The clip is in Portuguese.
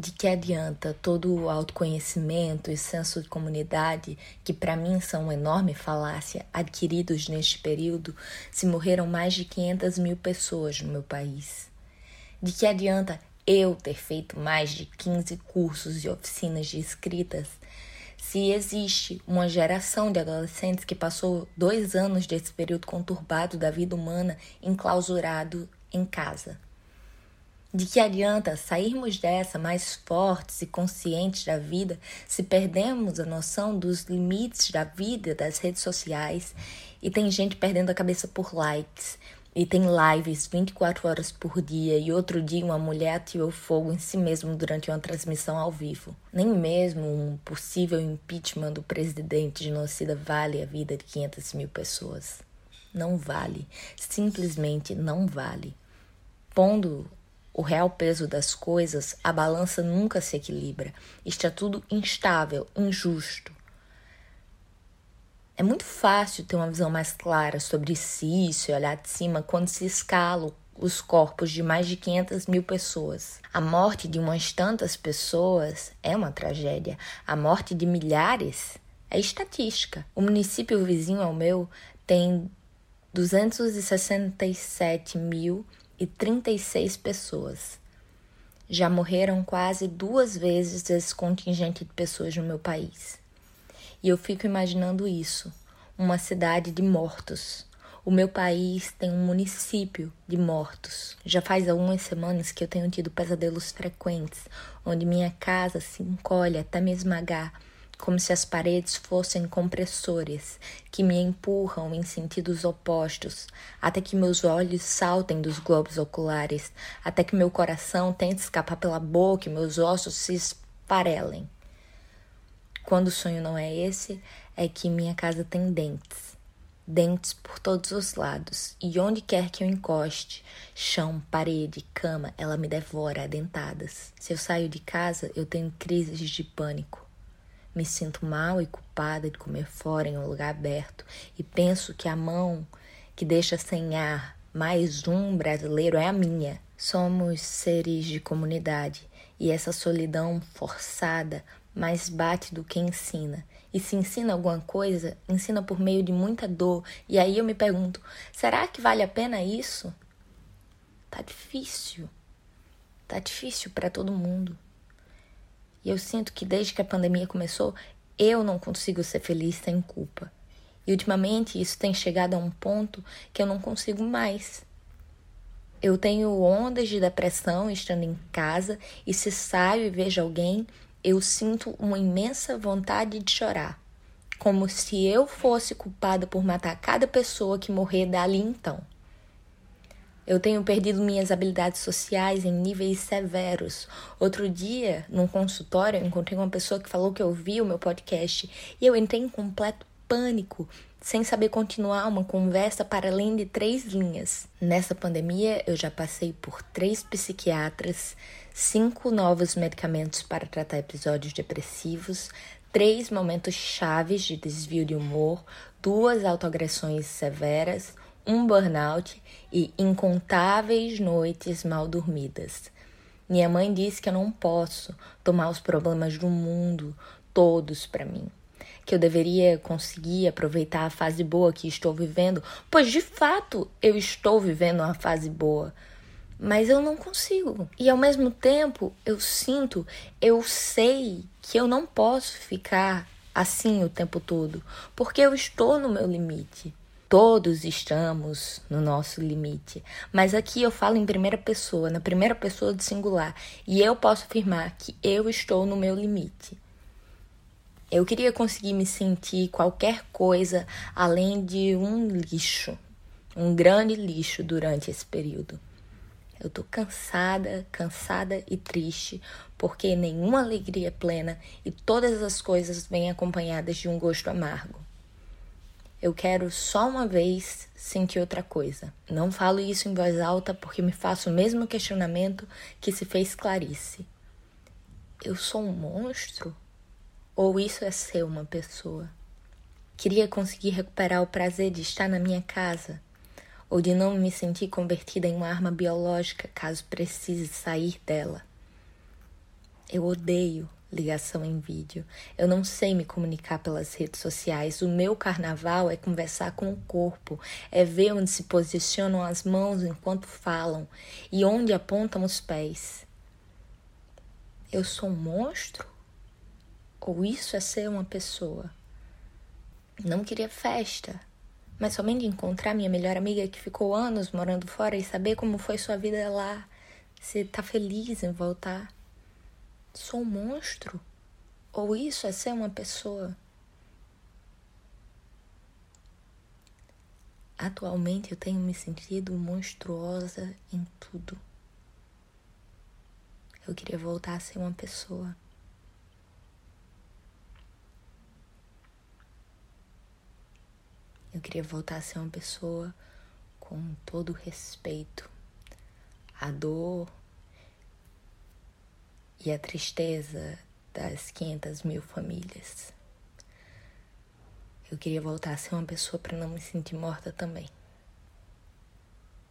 De que adianta todo o autoconhecimento e senso de comunidade, que para mim são uma enorme falácia, adquiridos neste período, se morreram mais de 500 mil pessoas no meu país? De que adianta eu ter feito mais de 15 cursos e oficinas de escritas se existe uma geração de adolescentes que passou dois anos desse período conturbado da vida humana enclausurado em casa? De que adianta sairmos dessa mais fortes e conscientes da vida se perdemos a noção dos limites da vida das redes sociais e tem gente perdendo a cabeça por likes e tem lives 24 horas por dia e outro dia uma mulher atirou fogo em si mesmo durante uma transmissão ao vivo. Nem mesmo um possível impeachment do presidente genocida vale a vida de 500 mil pessoas. Não vale. Simplesmente não vale. Pondo o real peso das coisas, a balança nunca se equilibra. Está tudo instável, injusto. É muito fácil ter uma visão mais clara sobre si e olhar de cima quando se escala os corpos de mais de 500 mil pessoas. A morte de umas tantas pessoas é uma tragédia. A morte de milhares é estatística. O município vizinho ao meu tem 267 mil e 36 pessoas. Já morreram quase duas vezes esse contingente de pessoas no meu país. E eu fico imaginando isso, uma cidade de mortos. O meu país tem um município de mortos. Já faz algumas semanas que eu tenho tido pesadelos frequentes, onde minha casa se encolhe até me esmagar como se as paredes fossem compressores que me empurram em sentidos opostos, até que meus olhos saltem dos globos oculares, até que meu coração tente escapar pela boca e meus ossos se esparelem. Quando o sonho não é esse, é que minha casa tem dentes. Dentes por todos os lados, e onde quer que eu encoste, chão, parede, cama, ela me devora a dentadas. Se eu saio de casa, eu tenho crises de pânico. Me sinto mal e culpada de comer fora em um lugar aberto e penso que a mão que deixa sem ar mais um brasileiro é a minha. Somos seres de comunidade e essa solidão forçada mais bate do que ensina. E se ensina alguma coisa, ensina por meio de muita dor. E aí eu me pergunto: será que vale a pena isso? Tá difícil. Tá difícil para todo mundo. E eu sinto que desde que a pandemia começou, eu não consigo ser feliz sem culpa. E ultimamente isso tem chegado a um ponto que eu não consigo mais. Eu tenho ondas de depressão estando em casa e se saio e vejo alguém, eu sinto uma imensa vontade de chorar, como se eu fosse culpada por matar cada pessoa que morrer dali então. Eu tenho perdido minhas habilidades sociais em níveis severos. Outro dia, num consultório, eu encontrei uma pessoa que falou que ouvia o meu podcast e eu entrei em completo pânico, sem saber continuar uma conversa para além de três linhas. Nessa pandemia, eu já passei por três psiquiatras, cinco novos medicamentos para tratar episódios depressivos, três momentos chaves de desvio de humor, duas autoagressões severas, um burnout e incontáveis noites mal dormidas. Minha mãe disse que eu não posso tomar os problemas do mundo todos para mim. Que eu deveria conseguir aproveitar a fase boa que estou vivendo, pois de fato eu estou vivendo uma fase boa. Mas eu não consigo. E ao mesmo tempo eu sinto, eu sei que eu não posso ficar assim o tempo todo, porque eu estou no meu limite. Todos estamos no nosso limite. Mas aqui eu falo em primeira pessoa, na primeira pessoa do singular. E eu posso afirmar que eu estou no meu limite. Eu queria conseguir me sentir qualquer coisa além de um lixo, um grande lixo durante esse período. Eu tô cansada, cansada e triste, porque nenhuma alegria é plena e todas as coisas vêm acompanhadas de um gosto amargo. Eu quero só uma vez sentir outra coisa. Não falo isso em voz alta porque me faço o mesmo questionamento que se fez Clarice. Eu sou um monstro? Ou isso é ser uma pessoa? Queria conseguir recuperar o prazer de estar na minha casa, ou de não me sentir convertida em uma arma biológica caso precise sair dela. Eu odeio ligação em vídeo. Eu não sei me comunicar pelas redes sociais. O meu carnaval é conversar com o corpo, é ver onde se posicionam as mãos enquanto falam e onde apontam os pés. Eu sou um monstro? Ou isso é ser uma pessoa? Não queria festa, mas somente encontrar minha melhor amiga que ficou anos morando fora e saber como foi sua vida lá, se tá feliz em voltar. Sou um monstro? Ou isso é ser uma pessoa? Atualmente eu tenho me sentido monstruosa em tudo. Eu queria voltar a ser uma pessoa. Eu queria voltar a ser uma pessoa com todo respeito. A dor e a tristeza das 500 mil famílias. Eu queria voltar a ser uma pessoa para não me sentir morta também.